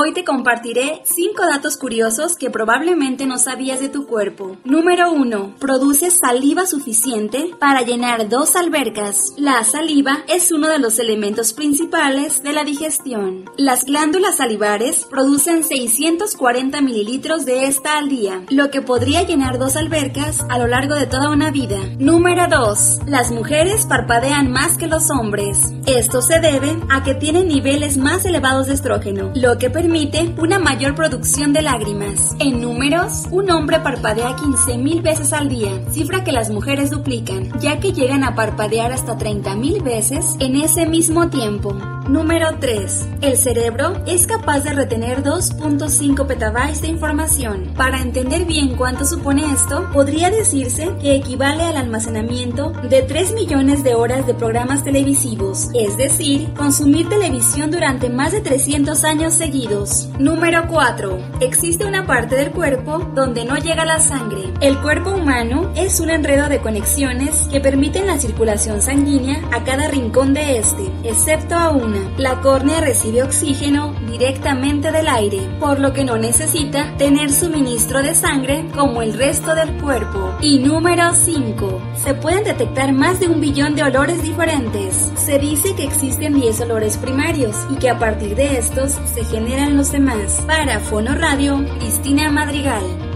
Hoy te compartiré 5 datos curiosos que probablemente no sabías de tu cuerpo. Número 1. Produce saliva suficiente para llenar dos albercas. La saliva es uno de los elementos principales de la digestión. Las glándulas salivares producen 640 mililitros de esta al día, lo que podría llenar dos albercas a lo largo de toda una vida. Número 2. Las mujeres parpadean más que los hombres. Esto se debe a que tienen niveles más elevados de estrógeno, lo que permite una mayor producción de lágrimas. En números, un hombre parpadea 15.000 veces al día, cifra que las mujeres duplican, ya que llegan a parpadear hasta 30.000 veces en ese mismo tiempo. Número 3. El cerebro es capaz de retener 2.5 petabytes de información. Para entender bien cuánto supone esto, podría decirse que equivale al almacenamiento de 3 millones de horas de programas televisivos, es decir, consumir televisión durante más de 300 años seguidos. Número 4. Existe una parte del cuerpo donde no llega la sangre. El cuerpo humano es un enredo de conexiones que permiten la circulación sanguínea a cada rincón de este, excepto a una la córnea recibe oxígeno directamente del aire, por lo que no necesita tener suministro de sangre como el resto del cuerpo. Y número 5. Se pueden detectar más de un billón de olores diferentes. Se dice que existen 10 olores primarios y que a partir de estos se generan los demás. Para Fono Radio, Cristina Madrigal.